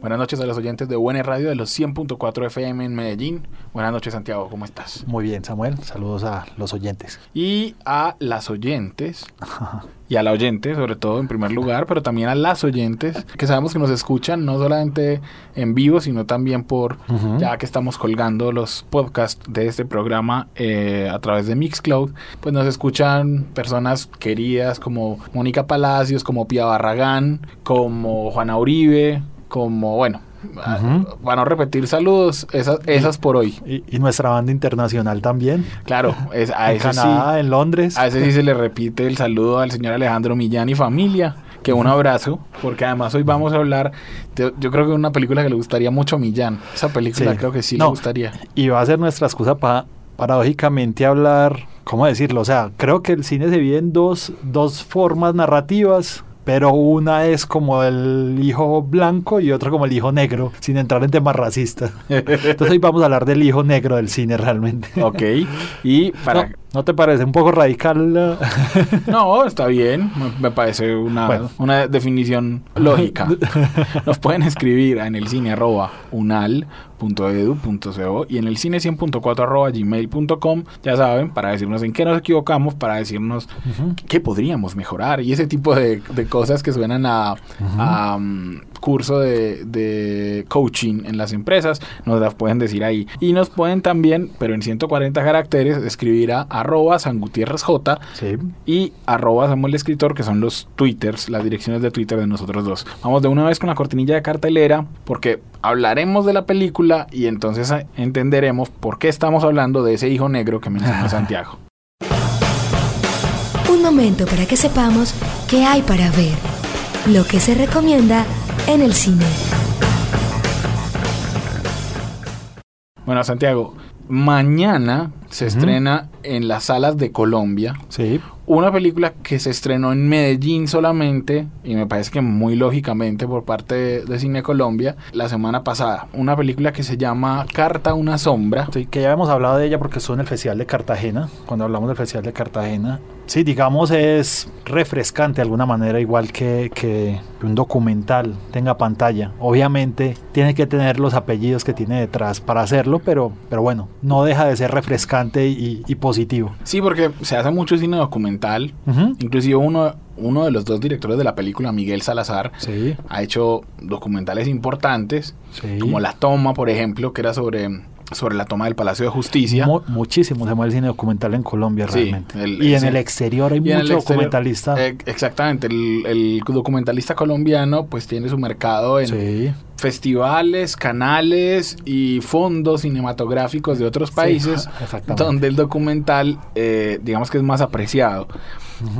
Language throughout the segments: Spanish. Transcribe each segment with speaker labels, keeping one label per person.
Speaker 1: Buenas noches a los oyentes de UN Radio de los 100.4 FM en Medellín. Buenas noches, Santiago, ¿cómo estás?
Speaker 2: Muy bien, Samuel. Saludos a los oyentes.
Speaker 1: Y a las oyentes, y a la oyente, sobre todo en primer lugar, pero también a las oyentes, que sabemos que nos escuchan no solamente en vivo, sino también por, ya que estamos colgando los podcasts de este programa eh, a través de Mixcloud, pues nos escuchan personas queridas como Mónica Palacios, como Pia Barragán, como Juana Uribe como, bueno, van a repetir saludos, esas, esas por hoy.
Speaker 2: Y, nuestra banda internacional también.
Speaker 1: Claro, es, a
Speaker 2: en
Speaker 1: ese
Speaker 2: Canadá,
Speaker 1: sí,
Speaker 2: en Londres.
Speaker 1: A ese sí se le repite el saludo al señor Alejandro Millán y familia. Que un abrazo, porque además hoy vamos a hablar, de, yo creo que una película que le gustaría mucho a Millán. Esa película creo que sí le gustaría.
Speaker 2: Y va a ser nuestra excusa para, paradójicamente, hablar, ¿cómo decirlo? O sea, creo que el cine se divide en dos, dos formas narrativas pero una es como el hijo blanco y otra como el hijo negro, sin entrar en temas racistas. Entonces hoy vamos a hablar del hijo negro del cine realmente.
Speaker 1: Ok, y para...
Speaker 2: ¿No te parece un poco radical?
Speaker 1: no, está bien. Me parece una, una definición lógica. Nos pueden escribir en el cine arroba unal.edu.co y en el cine 100.4 arroba gmail.com, ya saben, para decirnos en qué nos equivocamos, para decirnos qué podríamos mejorar y ese tipo de, cosas que suenan a, um, curso de, de, coaching en las empresas, nos las pueden decir ahí. Y nos pueden también, pero en 140 caracteres, escribir a arroba San J y arroba Samuel Escritor, que son los twitters, las direcciones de Twitter de nosotros dos. Vamos de una vez con la cortinilla de cartelera, porque hablaremos de la película y entonces entenderemos por qué estamos hablando de ese hijo negro que menciona Santiago.
Speaker 3: Un momento para que sepamos qué hay para ver, lo que se recomienda en el cine.
Speaker 1: Bueno, Santiago, mañana se estrena en las salas de Colombia.
Speaker 2: Sí.
Speaker 1: Una película que se estrenó en Medellín solamente, y me parece que muy lógicamente por parte de, Cine Colombia, la semana pasada. Una película que se llama Carta a una sombra.
Speaker 2: Sí, que ya hemos hablado de ella porque estuvo en el Festival de Cartagena, cuando hablamos del Festival de Cartagena. Sí, digamos es refrescante de alguna manera, igual que, que un documental tenga pantalla. Obviamente tiene que tener los apellidos que tiene detrás para hacerlo, pero, pero bueno, no deja de ser refrescante y, positivo.
Speaker 1: Sí, porque se hace mucho cine documental. Inclusive uno, uno de los dos directores de la película, Miguel Salazar, ha hecho documentales importantes, como La Toma, por ejemplo, que era sobre sobre la toma del Palacio de Justicia.
Speaker 2: muchísimo se mueve el cine documental en Colombia realmente. y en el exterior hay mucho documentalista.
Speaker 1: Eh, exactamente, el, documentalista colombiano pues tiene su mercado en festivales, canales y fondos cinematográficos de otros países donde el documental eh, digamos que es más apreciado.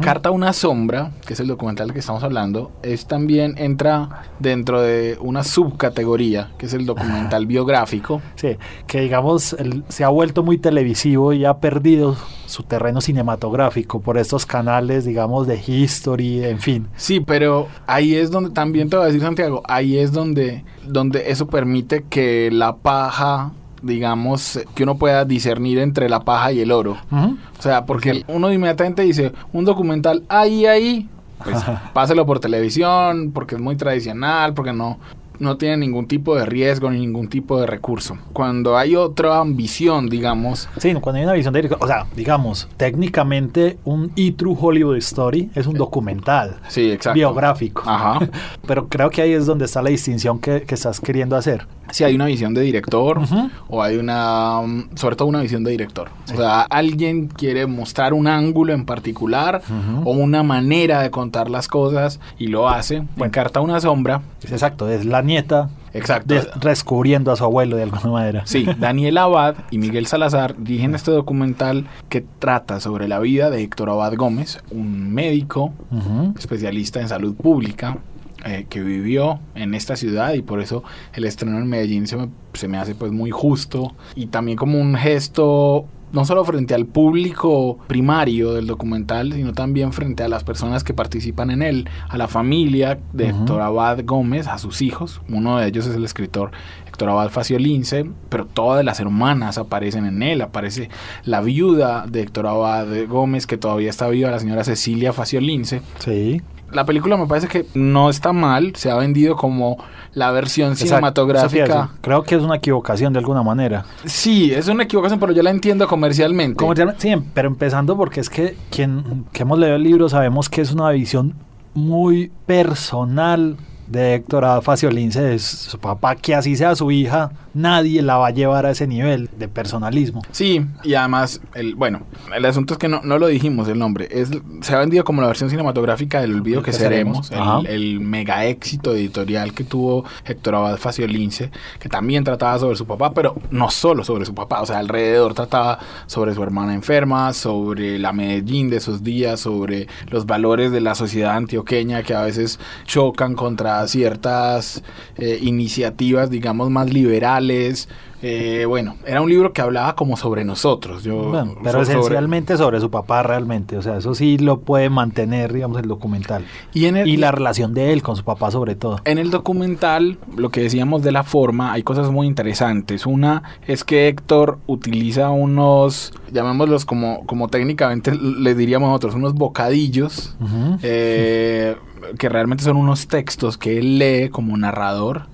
Speaker 1: Carta una sombra, que es el documental del que estamos hablando, es también entra dentro de una subcategoría, que es el documental biográfico.
Speaker 2: Sí, que digamos se ha vuelto muy televisivo y ha perdido su terreno cinematográfico por estos canales, digamos, de history, en fin.
Speaker 1: Sí, pero ahí es donde también te voy a decir Santiago, ahí es donde donde eso permite que la paja digamos, que uno pueda discernir entre la paja y el oro. O sea, porque uno inmediatamente dice, un documental ahí, ahí, pues páselo por televisión, porque es muy tradicional, porque no, no tiene ningún tipo de riesgo ni ningún tipo de recurso. Cuando hay otra ambición, digamos.
Speaker 2: Sí, cuando hay una visión de. O sea, digamos, técnicamente un E-True Hollywood Story es un documental.
Speaker 1: Sí, exacto.
Speaker 2: Biográfico. Ajá. Pero creo que ahí es donde está la distinción que, que estás queriendo hacer.
Speaker 1: si hay una visión de director o hay una, mm, sobre todo una visión de director. O sea, alguien quiere mostrar un ángulo en particular o una manera de contar las cosas y lo hace. En Carta una sombra.
Speaker 2: Exacto, es la nieta
Speaker 1: Exacto.
Speaker 2: descubriendo a su abuelo de alguna manera.
Speaker 1: Sí, Daniel Abad y Miguel Salazar dirigen este documental que trata sobre la vida de Héctor Abad Gómez, un médico especialista en salud pública, eh, que vivió en esta ciudad y por eso el estreno en Medellín se me, se me hace pues muy justo y también como un gesto no solo frente al público primario del documental, sino también frente a las personas que participan en él, a la familia de Héctor Abad Gómez, a sus hijos. Uno de ellos es el escritor Héctor Abad Faciolince, pero todas las hermanas aparecen en él. Aparece la viuda de Héctor Abad Gómez, que todavía está viva, la señora Cecilia Faciolince.
Speaker 2: Sí
Speaker 1: la película me parece que no está mal, se ha vendido como la versión cinematográfica.
Speaker 2: creo que es una equivocación de alguna manera.
Speaker 1: Sí, es una equivocación, pero yo la entiendo comercialmente.
Speaker 2: sí, pero empezando porque es que quien que hemos leído el libro sabemos que es una visión muy personal de Héctor A. Faciolince, de su papá, que así sea su hija, nadie la va a llevar a ese nivel de personalismo.
Speaker 1: Sí, y además, el, bueno, el asunto es que no, no lo dijimos el nombre, es, se ha vendido como la versión cinematográfica del Olvido que, seremos, el, mega éxito editorial que tuvo Héctor Abad Faciolince, que también trataba sobre su papá, pero no solo sobre su papá, o sea, alrededor trataba sobre su hermana enferma, sobre la Medellín de esos días, sobre los valores de la sociedad antioqueña que a veces chocan contra ciertas eh, iniciativas, digamos, más liberales. Eh, bueno, era un libro que hablaba como sobre nosotros. Yo,
Speaker 2: pero esencialmente sobre... su papá realmente. O sea, eso sí lo puede mantener, digamos, el documental. Y, en y la relación de él con su papá sobre todo.
Speaker 1: En el documental, lo que decíamos de la forma, hay cosas muy interesantes. Una es que Héctor utiliza unos, llamémoslos como, como técnicamente le diríamos nosotros, unos bocadillos que realmente son unos textos que él lee como narrador,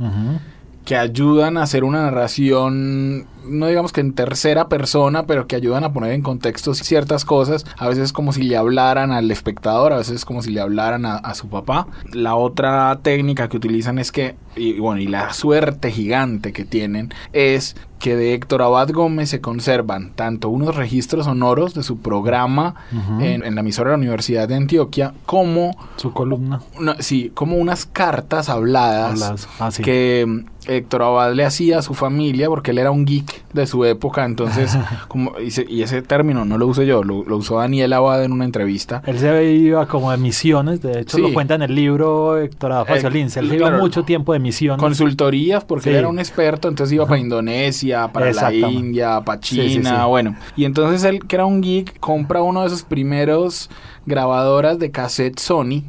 Speaker 1: que ayudan a hacer una narración no digamos que en tercera persona, pero que ayudan a poner en contexto ciertas cosas. A veces como si le hablaran al espectador, a veces como si le hablaran a, su papá. La otra técnica que utilizan es que, y bueno, y la suerte gigante que tienen es que de Héctor Abad Gómez se conservan tanto unos registros sonoros de su programa en, la emisora de la Universidad de Antioquia como
Speaker 2: su columna.
Speaker 1: sí, como unas cartas habladas,
Speaker 2: ah,
Speaker 1: que Héctor Abad le hacía a su familia porque él era un geek de su época, entonces, como, y, ese término no lo usé yo, lo, usó Daniel Abad en una entrevista.
Speaker 2: Él se iba como de misiones, de hecho lo cuenta en el libro Héctor Faciolín, él lleva mucho tiempo de misiones.
Speaker 1: Consultorías, porque él era un experto, entonces iba para Indonesia, para la India, para China, bueno. Y entonces él, que era un geek, compra uno de esos primeros grabadoras de cassette Sony,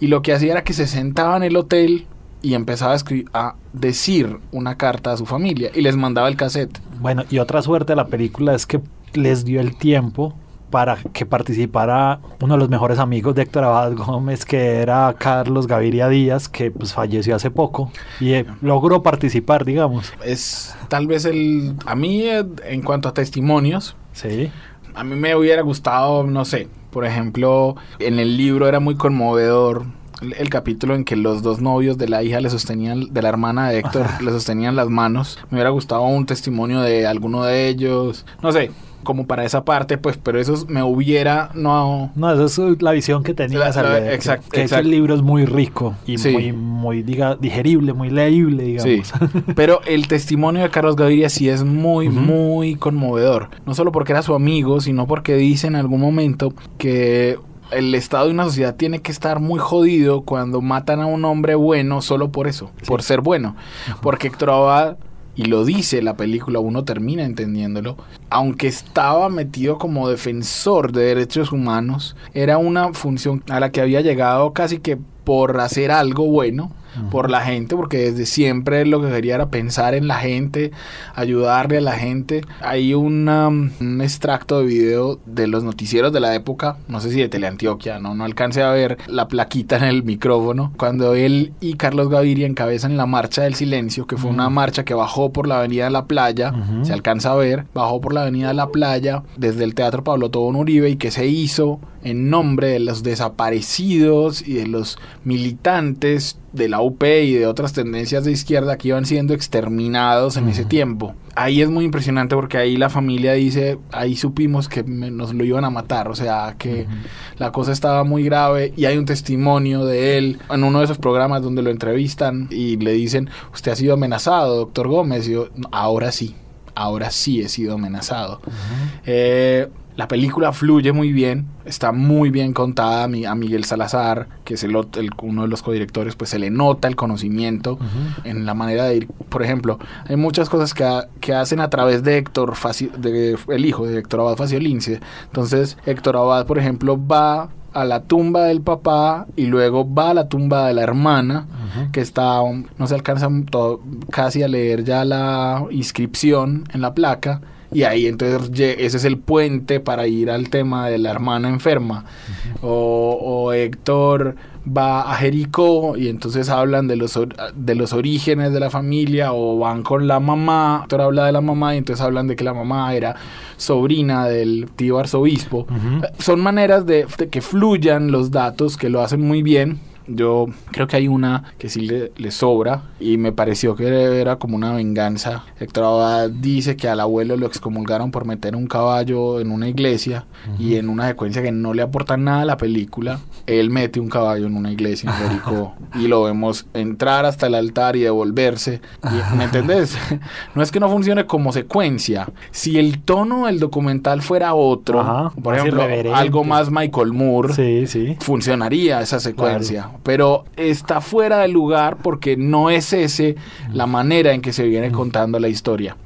Speaker 1: y lo que hacía era que se sentaba en el hotel y empezaba a, a decir una carta a su familia y les mandaba el cassette.
Speaker 2: Bueno, y otra suerte de la película es que les dio el tiempo para que participara uno de los mejores amigos de Héctor Abad Gómez, que era Carlos Gaviria Díaz, que pues falleció hace poco y eh, logró participar, digamos.
Speaker 1: Es tal vez el... A mí, eh, en cuanto a testimonios,
Speaker 2: sí.
Speaker 1: a mí me hubiera gustado, no sé, por ejemplo, en el libro era muy conmovedor el capítulo en que los dos novios de la hija le sostenían, de la hermana de Héctor, le sostenían las manos. Me hubiera gustado un testimonio de alguno de ellos. No sé, como para esa parte, pues, pero eso me hubiera no.
Speaker 2: No, esa es la visión que tenía
Speaker 1: exacto,
Speaker 2: que, el libro es muy rico y muy, muy diga, digerible, muy leíble, digamos.
Speaker 1: Sí. pero el testimonio de Carlos Gaviria sí es muy, muy conmovedor. No solo porque era su amigo, sino porque dice en algún momento que el estado de una sociedad tiene que estar muy jodido cuando matan a un hombre bueno solo por eso, por ser bueno. Porque Héctor Abad, y lo dice la película, uno termina entendiéndolo, aunque estaba metido como defensor de derechos humanos, era una función a la que había llegado casi que por hacer algo bueno por la gente, porque desde siempre lo que quería era pensar en la gente, ayudarle a la gente. Hay un extracto de video de los noticieros de la época, no sé si de Teleantioquia, no, no alcancé a ver la plaquita en el micrófono, cuando él y Carlos Gaviria encabezan la Marcha del Silencio, que fue una marcha que bajó por la Avenida de la Playa, se alcanza a ver, bajó por la Avenida de la Playa desde el Teatro Pablo Tobón Uribe y que se hizo en nombre de los desaparecidos y de los militantes de la UP y de otras tendencias de izquierda que iban siendo exterminados en ese tiempo. Ahí es muy impresionante porque ahí la familia dice, ahí supimos que nos lo iban a matar, o sea, que la cosa estaba muy grave y hay un testimonio de él en uno de esos programas donde lo entrevistan y le dicen, usted ha sido amenazado, doctor Gómez, y yo, ahora sí, ahora sí he sido amenazado. eh, la película fluye muy bien, está muy bien contada a, Miguel Salazar, que es el, uno de los codirectores, pues se le nota el conocimiento en la manera de ir. Por ejemplo, hay muchas cosas que, hacen a través de Héctor, de, el hijo de Héctor Abad Faciolince. Entonces, Héctor Abad, por ejemplo, va a la tumba del papá y luego va a la tumba de la hermana, que está, no se alcanza casi a leer ya la inscripción en la placa y ahí entonces ese es el puente para ir al tema de la hermana enferma. o, Héctor va a Jericó y entonces hablan de los, de los orígenes de la familia o van con la mamá, Héctor habla de la mamá y entonces hablan de que la mamá era sobrina del tío arzobispo. Son maneras de, de que fluyan los datos que lo hacen muy bien yo creo que hay una que sí le, sobra y me pareció que era como una venganza. Héctor Abad dice que al abuelo lo excomulgaron por meter un caballo en una iglesia y en una secuencia que no le aporta nada a la película, él mete un caballo en una iglesia en Jericó y lo vemos entrar hasta el altar y devolverse. ¿Me entendés? No es que no funcione como secuencia. Si el tono del documental fuera otro, por ejemplo, algo más Michael Moore, funcionaría esa secuencia pero está fuera de lugar porque no es ese la manera en que se viene contando la historia.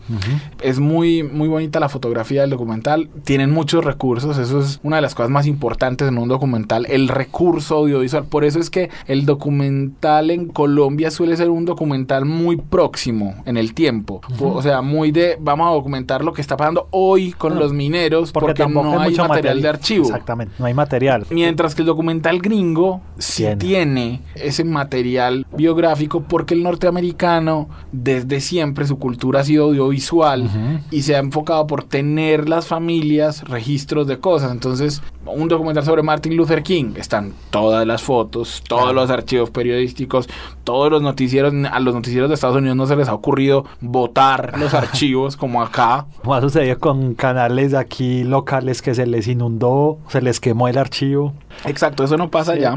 Speaker 1: Es muy, muy bonita la fotografía del documental, tienen muchos recursos, eso es una de las cosas más importantes en un documental, el recurso audiovisual. Por eso es que el documental en Colombia suele ser un documental muy próximo en el tiempo, o sea, muy de vamos a documentar lo que está pasando hoy con los mineros porque, no hay material, de archivo.
Speaker 2: Exactamente, no hay material.
Speaker 1: Mientras que el documental gringo sí tiene. ese material biográfico porque el norteamericano desde siempre su cultura ha sido audiovisual y se ha enfocado por tener las familias registros de cosas. Entonces, un documental sobre Martin Luther King, están todas las fotos, todos los archivos periodísticos, todos los noticieros, a los noticieros de Estados Unidos no se les ha ocurrido votar los archivos como acá.
Speaker 2: Como ha sucedido con canales aquí locales que se les inundó, se les quemó el archivo.
Speaker 1: Exacto, eso no pasa ya.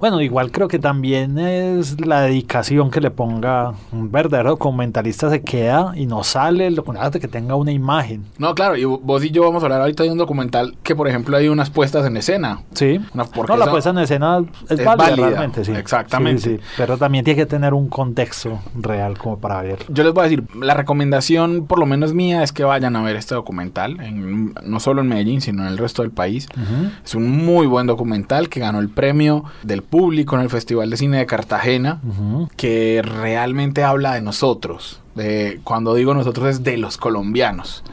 Speaker 2: Bueno, igual creo que también es la dedicación que le ponga un verdadero documentalista se queda y no sale el documental que tenga una imagen.
Speaker 1: No, claro, y vos y yo vamos a hablar ahorita de un documental que, por ejemplo, hay unas puestas en escena.
Speaker 2: Sí. no, la puesta en escena es, válida, realmente, sí.
Speaker 1: Exactamente.
Speaker 2: pero también tiene que tener un contexto real como para ver.
Speaker 1: Yo les voy a decir, la recomendación, por lo menos mía, es que vayan a ver este documental, en, no solo en Medellín, sino en el resto del país. Es un muy buen documental que ganó el premio del público en el Festival de Cine de Cartagena, que realmente habla de nosotros de, cuando digo nosotros es de los colombianos,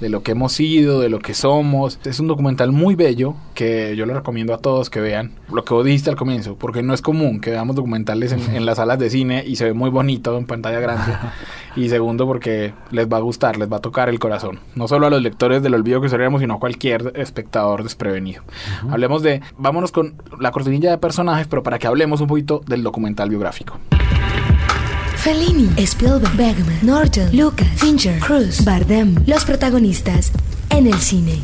Speaker 1: de lo que hemos sido, de lo que somos. Es un documental muy bello que yo le recomiendo a todos que vean. Lo que vos dijiste al comienzo, porque no es común que veamos documentales en, las salas de cine y se ve muy bonito en pantalla grande. y segundo, porque les va a gustar, les va a tocar el corazón. No solo a los lectores del olvido que seríamos, sino a cualquier espectador desprevenido. Hablemos de, vámonos con la cortinilla de personajes, pero para que hablemos un poquito del documental biográfico.
Speaker 3: Fellini, Spielberg, Bergman, Norton, Lucas, Fincher, Cruz, Bardem, los protagonistas en el cine.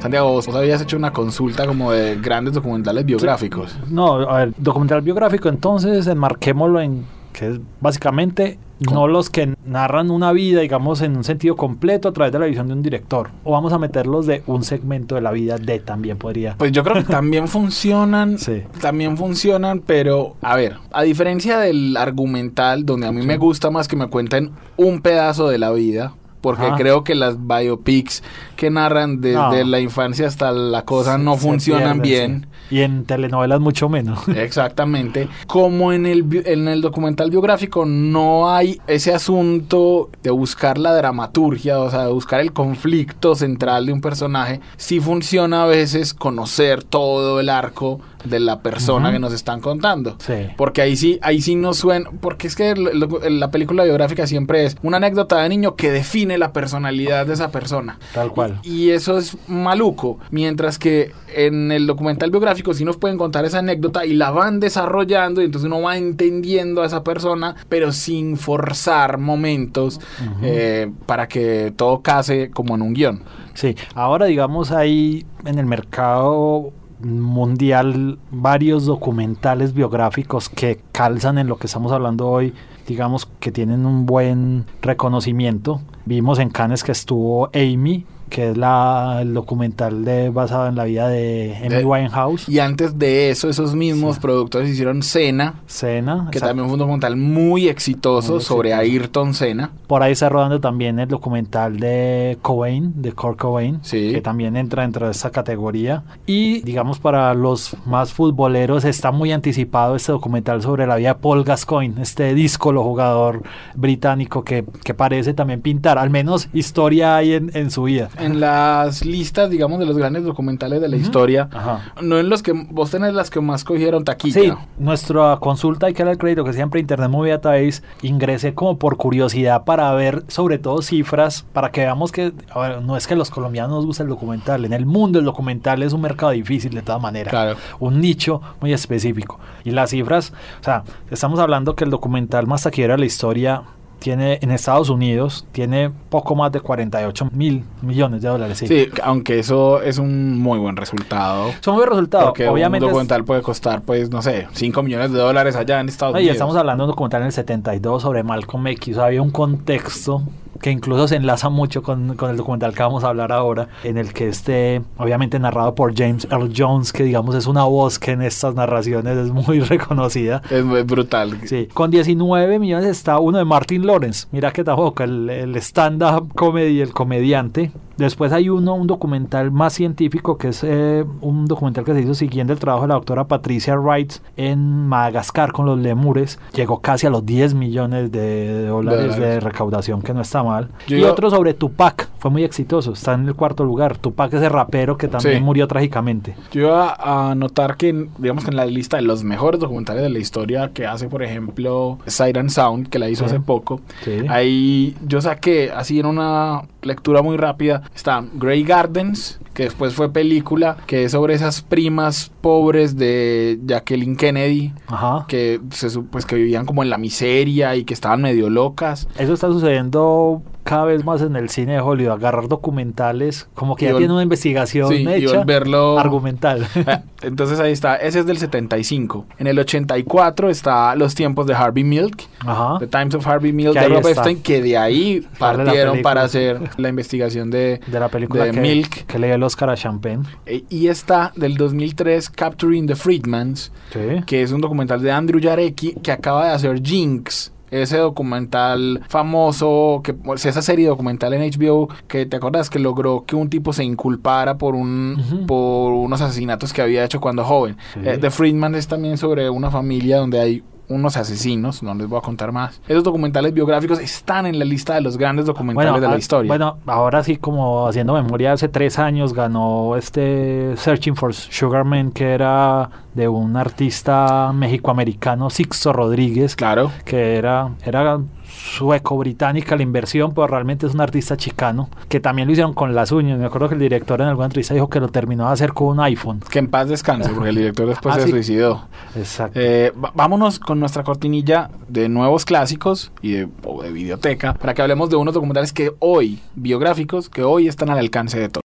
Speaker 1: Santiago, vos habías hecho una consulta como de grandes documentales biográficos.
Speaker 2: No, a ver, documental biográfico, entonces enmarquémoslo en que es básicamente no los que narran una vida, digamos, en un sentido completo a través de la visión de un director. O vamos a meterlos de un segmento de la vida de también podría.
Speaker 1: Pues yo creo que también funcionan. sí. También funcionan, pero a ver, a diferencia del argumental, donde a mí me gusta más que me cuenten un pedazo de la vida, porque creo que las biopics que narran desde la infancia hasta la cosa no funcionan bien.
Speaker 2: Y en telenovelas mucho menos.
Speaker 1: Exactamente. Como en el, en el documental biográfico no hay ese asunto de buscar la dramaturgia, o sea, de buscar el conflicto central de un personaje, sí funciona a veces conocer todo el arco de la persona que nos están contando.
Speaker 2: Sí.
Speaker 1: Porque ahí sí, ahí sí nos suena, porque es que lo- lo- la película biográfica siempre es una anécdota de niño que define la personalidad de esa persona.
Speaker 2: Tal cual.
Speaker 1: Y eso es maluco. Mientras que en el documental biográfico sí nos pueden contar esa anécdota y la van desarrollando y entonces uno va entendiendo a esa persona, pero sin forzar momentos eh, para que todo case como en un guion.
Speaker 2: Sí, ahora digamos hay en el mercado mundial varios documentales biográficos que calzan en lo que estamos hablando hoy, digamos que tienen un buen reconocimiento. Vimos en Cannes que estuvo Amy, que es la, el documental de, basado en la vida de Amy Winehouse.
Speaker 1: Y antes de eso, esos mismos productores hicieron Cena,
Speaker 2: Cena,
Speaker 1: que
Speaker 2: exacto.
Speaker 1: también fue un documental muy exitoso
Speaker 2: Muy
Speaker 1: sobre
Speaker 2: exitoso.
Speaker 1: Ayrton Senna.
Speaker 2: Por ahí está rodando también el documental de Cobain, de Kurt Cobain,
Speaker 1: Sí.
Speaker 2: que también entra dentro de esa categoría. Y digamos para los más futboleros está muy anticipado este documental sobre la vida de Paul Gascoigne, este díscolo jugador británico que, que parece también pintar, al menos historia hay en, en su vida.
Speaker 1: En las listas, digamos, de los grandes documentales de la historia,
Speaker 2: Ajá.
Speaker 1: no en los que vos tenés las que más cogieron taquilla.
Speaker 2: Sí, nuestra consulta hay que dar el crédito que siempre Internet Movie Database ingresé como por curiosidad para ver sobre todo cifras, para que veamos que, a ver, no es que a los colombianos nos gusta el documental, en el mundo el documental es un mercado difícil de todas maneras,
Speaker 1: Claro.
Speaker 2: un nicho muy específico. Y las cifras, o sea, estamos hablando que el documental más taquillero de la historia tiene en Estados Unidos, tiene poco más de 48 mil millones de dólares. Sí.
Speaker 1: Sí, aunque eso es un muy buen resultado.
Speaker 2: Son muy resultados.
Speaker 1: Porque
Speaker 2: Obviamente
Speaker 1: un
Speaker 2: es-
Speaker 1: documental puede costar, pues, no sé, 5 millones de dólares allá en Estados
Speaker 2: No, y
Speaker 1: Unidos.
Speaker 2: estamos hablando de un documental en el 72 sobre Malcolm X. O sea, había un contexto que incluso se enlaza mucho con, con el documental que vamos a hablar ahora, en el que esté, obviamente narrado por James Earl Jones, que digamos es una voz que en estas narraciones es muy reconocida.
Speaker 1: Es muy brutal.
Speaker 2: Sí, con 19 millones está uno de Martin Lawrence. Mira que tampoco el, el stand-up comedy, el comediante. Después hay uno, un documental más científico, que es eh, un documental que se hizo siguiendo el trabajo de la doctora Patricia Wright en Madagascar con los lemures. Llegó casi a los 10 millones de dólares de, recaudación, que no está mal.
Speaker 1: Yo
Speaker 2: y
Speaker 1: iba-
Speaker 2: otro sobre Tupac, fue muy exitoso, está en el cuarto lugar. Tupac es el rapero que también
Speaker 1: Sí.
Speaker 2: murió trágicamente.
Speaker 1: Yo iba a notar que, digamos que en la lista de los mejores documentales de la historia que hace, por ejemplo, and Sound, que la hizo
Speaker 2: Sí.
Speaker 1: hace poco,
Speaker 2: Sí.
Speaker 1: ahí yo saqué, así en una lectura muy rápida, está Grey Gardens, que después fue película, que es sobre esas primas pobres de Jacqueline Kennedy,
Speaker 2: Ajá.
Speaker 1: que, se, pues, que vivían como en la miseria y que estaban medio locas.
Speaker 2: Eso está sucediendo cada vez más en el cine de Hollywood, agarrar documentales, como que
Speaker 1: Y
Speaker 2: ya tiene una investigación
Speaker 1: Sí,
Speaker 2: hecha,
Speaker 1: volverlo-
Speaker 2: argumental.
Speaker 1: Ah, Entonces ahí está, ese es del 75. En el 84 está Los tiempos de Harvey Milk,
Speaker 2: Ajá.
Speaker 1: The Times of Harvey Milk
Speaker 2: Que
Speaker 1: de Rob. Epstein, que de ahí partieron para hacer la investigación de,
Speaker 2: De la película
Speaker 1: de
Speaker 2: que,
Speaker 1: Milk.
Speaker 2: que le dio el Oscar a Champagne.
Speaker 1: Eh, Y está del 2003, Capturing the Freedmans,
Speaker 2: Sí.
Speaker 1: que es un documental de Andrew Jarecki que acaba de hacer Jinx. Ese documental famoso, que pues, esa serie documental en HBO, que te acuerdas que logró que un tipo se inculpara por un por unos asesinatos que había hecho cuando joven.
Speaker 2: Sí.
Speaker 1: Eh, The Freedman es también sobre una familia donde hay unos asesinos, no les voy a contar más. Esos documentales biográficos están en la lista de los grandes documentales de la
Speaker 2: ah,
Speaker 1: historia.
Speaker 2: Bueno, ahora sí, como haciendo memoria, hace tres años ganó este Searching for Sugar Man, que era de un artista mexicoamericano, Sixto Rodríguez,
Speaker 1: claro.
Speaker 2: que era, era sueco-británica la inversión, pero realmente es un artista chicano, que también lo hicieron con las uñas. Me acuerdo que el director en alguna entrevista dijo que lo terminó de hacer con un iPhone.
Speaker 1: Que en paz descanse, porque el director después
Speaker 2: Ah,
Speaker 1: se
Speaker 2: sí.
Speaker 1: suicidó.
Speaker 2: Exacto.
Speaker 1: Eh, vámonos con nuestra cortinilla de nuevos clásicos y de, o de videoteca para que hablemos de unos documentales que hoy, biográficos, que hoy están al alcance de todos.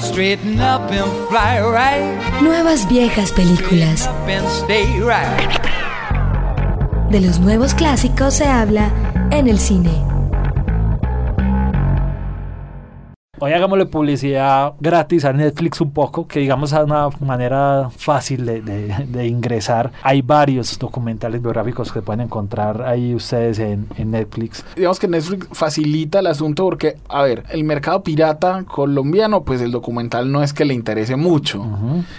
Speaker 4: Straighten up and fly right.
Speaker 3: Nuevas viejas películas. De los nuevos clásicos se habla en el cine.
Speaker 2: Hoy hagámosle publicidad gratis a Netflix un poco, que digamos es una manera fácil de, de- de ingresar. Hay varios documentales biográficos que pueden encontrar ahí ustedes en, en Netflix.
Speaker 1: Digamos que Netflix facilita el asunto porque, a ver, el mercado pirata colombiano, pues el documental no es que le interese mucho.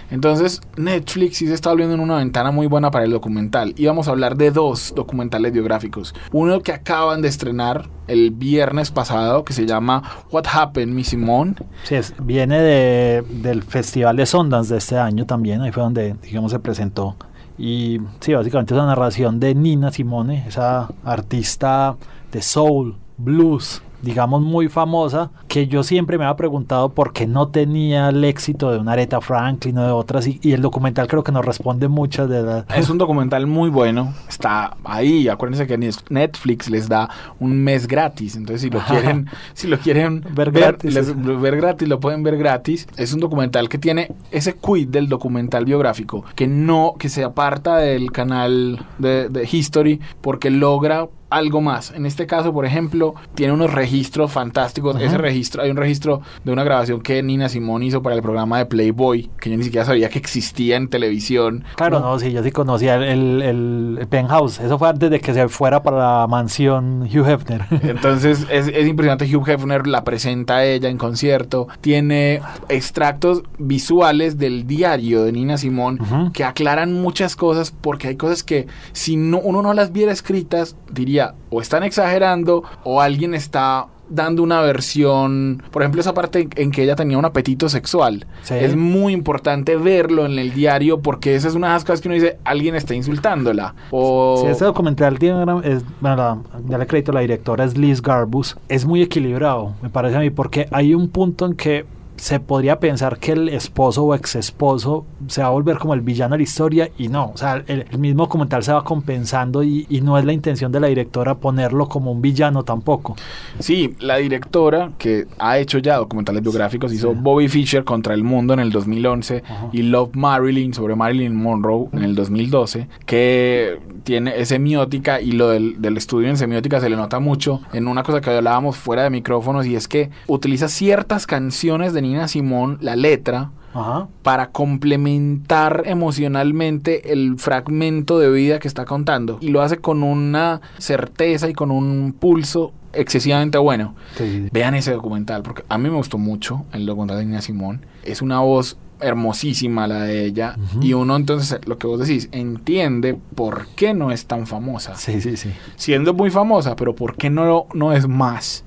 Speaker 1: Entonces, Netflix sí se está abriendo en una ventana muy buena para el documental. Y vamos a hablar de dos documentales biográficos. Uno que acaban de estrenar el viernes pasado, que se llama What Happened, Miss Simone.
Speaker 2: Sí, es- viene de, del Festival de Sundance de este año también, ahí fue donde, digamos, se presentó. Y sí, básicamente es una narración de Nina Simone, esa artista de soul, blues, digamos, muy famosa, que yo siempre me había preguntado por qué no tenía el éxito de una Aretha Franklin o de otras, y, y el documental creo que nos responde muchas de las...
Speaker 1: Es un documental muy bueno. Está ahí. Acuérdense que Netflix les da un mes gratis. Entonces, si lo quieren, si lo quieren
Speaker 2: Ver gratis.
Speaker 1: les- ver gratis, lo pueden ver gratis. Es un documental que tiene ese quid del documental biográfico que no, que se aparta del canal de, de History porque logra algo más. En este caso, por ejemplo, tiene unos registros fantásticos. Ese registro, hay un registro de una grabación que Nina Simón hizo para el programa de Playboy, que yo ni siquiera sabía que existía en televisión.
Speaker 2: Claro, no, sí, yo sí conocía el, el, el penthouse, eso fue antes de que se fuera para la mansión Hugh Hefner.
Speaker 1: Entonces es, es impresionante, Hugh Hefner la presenta a ella en concierto, tiene extractos visuales del diario de Nina Simón que aclaran muchas cosas porque hay cosas que si no, uno no las viera escritas diría o están exagerando o alguien está dando una versión, por ejemplo esa parte en, que ella tenía un apetito sexual.
Speaker 2: Sí.
Speaker 1: Es muy importante verlo en el diario porque esa es una de las cosas que uno dice, alguien está insultándola. O...
Speaker 2: Sí, este documental es, bueno, la- ya le crédito a la directora es Liz Garbus, es muy equilibrado, me parece a mí, porque hay un punto en que se podría pensar que el esposo o ex esposo se va a volver como el villano de la historia y no, o sea, el, el mismo documental se va compensando y, y no es la intención de la directora ponerlo como un villano tampoco.
Speaker 1: Sí, la directora que ha hecho ya documentales biográficos hizo Bobby Fischer contra el mundo en el 2011
Speaker 2: Ajá.
Speaker 1: y Love Marilyn sobre Marilyn Monroe en el 2012, que tiene es semiótica y lo del, del estudio en semiótica se le nota mucho en una cosa que hablábamos fuera de micrófonos y es que utiliza ciertas canciones de Nina Simón, la letra,
Speaker 2: Ajá.
Speaker 1: para complementar emocionalmente el fragmento de vida que está contando. Y lo hace con una certeza y con un pulso excesivamente bueno.
Speaker 2: Sí,
Speaker 1: Vean ese documental, porque a mí me gustó mucho el documental de Nina Simón. Es una voz hermosísima la de ella. Y uno entonces, lo que vos decís, entiende por qué no es tan famosa.
Speaker 2: sí, sí. sí.
Speaker 1: Siendo muy famosa, pero por qué no, no es más.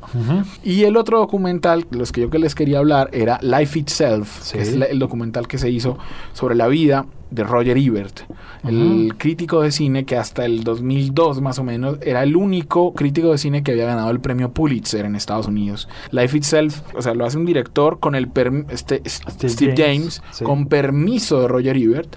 Speaker 1: Y el otro documental, los que yo que les quería hablar, era Life Itself,
Speaker 2: Sí.
Speaker 1: que es el documental que se hizo sobre la vida de Roger Ebert, el crítico de cine que hasta el 2002 más o menos era el único crítico de cine que había ganado el premio Pulitzer en Estados Unidos. Life Itself, o sea, lo hace un director con el este, Steve,
Speaker 2: Steve
Speaker 1: James,
Speaker 2: James, sí.
Speaker 1: con permiso de Roger Ebert,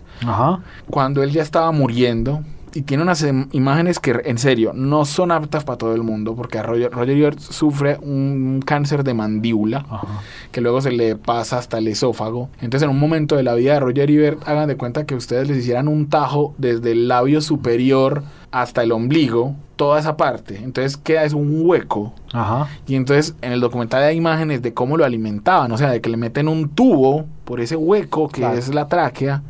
Speaker 1: cuando él ya estaba muriendo y tiene unas em- imágenes que en serio no son aptas para todo el mundo porque a Roger, Roger Ebert sufre un cáncer de mandíbula
Speaker 2: Ajá.
Speaker 1: que luego se le pasa hasta el esófago. Entonces en un momento de la vida de Roger Ebert hagan de cuenta que ustedes les hicieran un tajo desde el labio superior hasta el ombligo, toda esa parte. Entonces queda es un hueco.
Speaker 2: Ajá.
Speaker 1: Y entonces en el documental hay imágenes de cómo lo alimentaban, o sea, de que le meten un tubo por ese hueco que
Speaker 2: Claro.
Speaker 1: es la tráquea,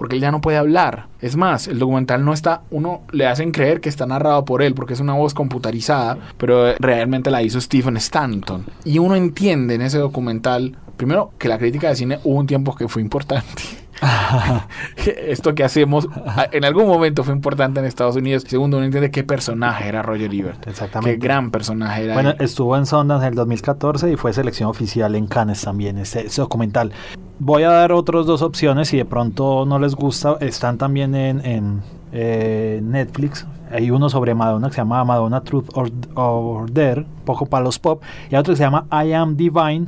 Speaker 1: porque él ya no puede hablar. Es más, el documental no está, uno le hacen creer que está narrado por él, porque es una voz computarizada, pero realmente la hizo Stephen Stanton. Y uno entiende en ese documental, primero, que la crítica de cine hubo un tiempo que fue importante. Esto que hacemos a- en algún momento fue importante en Estados Unidos. Segundo, uno entiende qué personaje era Roger Ebert.
Speaker 2: Exactamente.
Speaker 1: Qué gran personaje era.
Speaker 2: Bueno,
Speaker 1: él.
Speaker 2: estuvo en Sundance en el 2014 y fue selección oficial en Cannes también, ese, ese documental. Voy a dar otras dos opciones, si de pronto no les gusta, están también en, en, eh, Netflix. Hay uno sobre Madonna que se llama Madonna Truth or, or Dare, poco para los pop, y otro que se llama I Am Divine,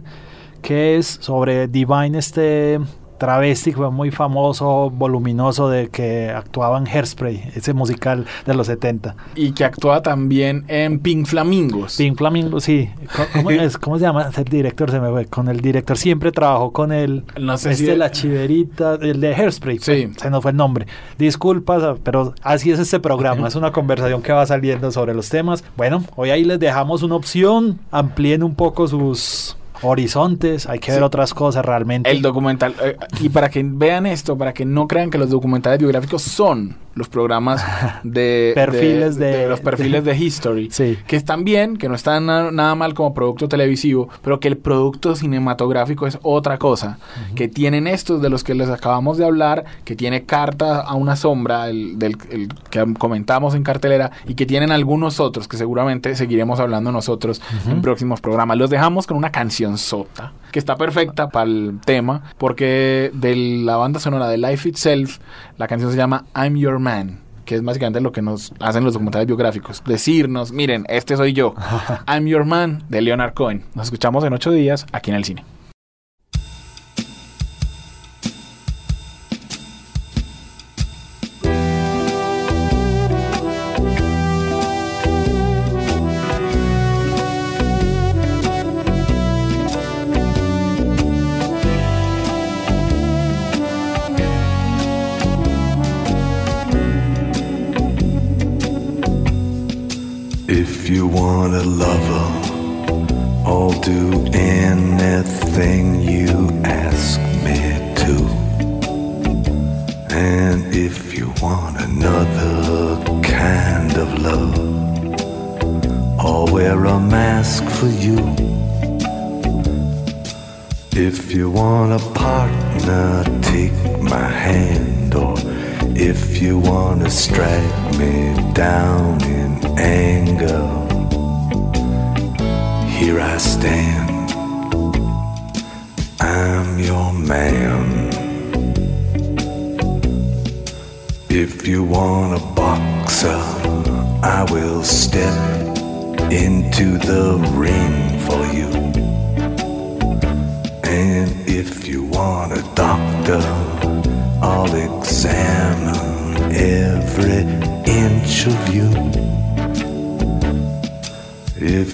Speaker 2: que es sobre Divine, este travesti fue muy famoso, voluminoso, de que actuaba en Hairspray, ese musical de los 70.
Speaker 1: y que actúa también en Pink Flamingos.
Speaker 2: Pink Flamingo, sí. ¿Cómo, es- cómo se llama? El director se me fue. Con el director siempre trabajó con el.
Speaker 1: No sé
Speaker 2: este,
Speaker 1: si-
Speaker 2: la chiverita, el de Hairspray.
Speaker 1: Sí.
Speaker 2: Se nos fue el nombre. Disculpas, pero así es este programa. Es una conversación que va saliendo sobre los temas. Bueno, hoy ahí les dejamos una opción. Amplíen un poco sus horizontes. Hay que ver otras cosas realmente.
Speaker 1: El documental. eh, y para que vean esto, para que no crean que los documentales biográficos son los programas de
Speaker 2: Perfiles de-
Speaker 1: los perfiles de History,
Speaker 2: Sí.
Speaker 1: que están bien, que no están na- nada mal como producto televisivo, pero que el producto cinematográfico es otra cosa, que tienen estos de los que les acabamos de hablar, que tiene carta a una sombra, el, del el que comentamos en cartelera, y que tienen algunos otros que seguramente seguiremos hablando nosotros en próximos programas. Los dejamos con una canción sota, que está perfecta para el tema, porque de la banda sonora de Life Itself, la canción se llama I'm Your Man que es básicamente lo que nos hacen los documentales biográficos. Decirnos, miren, este soy yo. I'm Your Man de Leonard Cohen. Nos escuchamos en ocho días aquí en el cine.
Speaker 5: If you want a lover, I'll do anything you ask me to. And if you want another kind of love, I'll wear a mask for you. If you want a partner, take my hand. Or if you want to strike me down in anger, here I stand. I'm your man. If you want a boxer, I will step into the ring for you. And if you want a doctor, I'll examine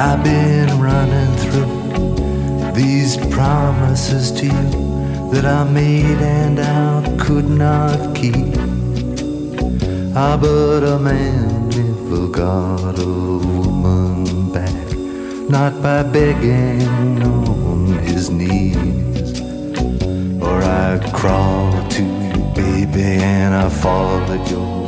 Speaker 5: I've been running through these promises to you that I made and I could not keep. Ah, but a man never got a woman back, not by begging on his knees. Or I'd crawl to you, baby, and I'd fall at your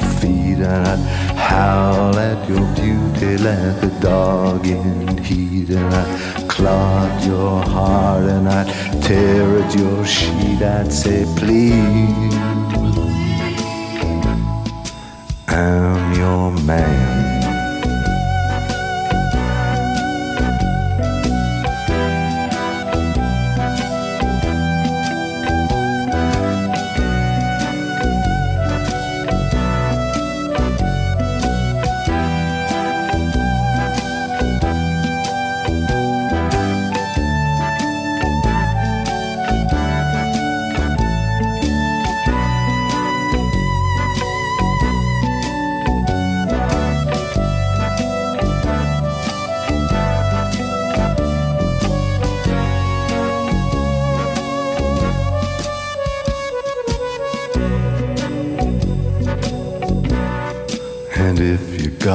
Speaker 5: and I'd howl at your beauty like a dog in heat, and I'd at your heart, and I'd tear at your sheet. I'd say, please, I'm your man.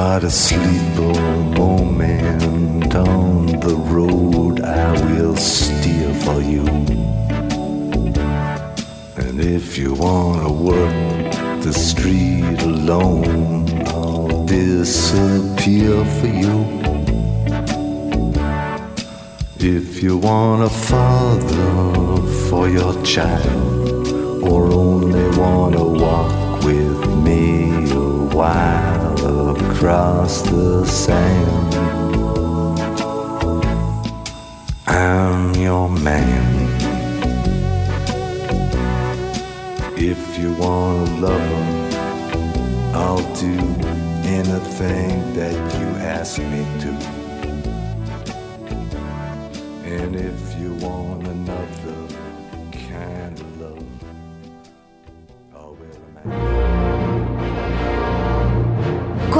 Speaker 5: Got a sleeper moment on the road, I will steer for you. And if you wanna work the street alone, I'll disappear for you. If you want a father for your child, or only wanna walk with me a while across the sand, I'm your man. If you wanna love I'll do anything that you ask me to. And if you want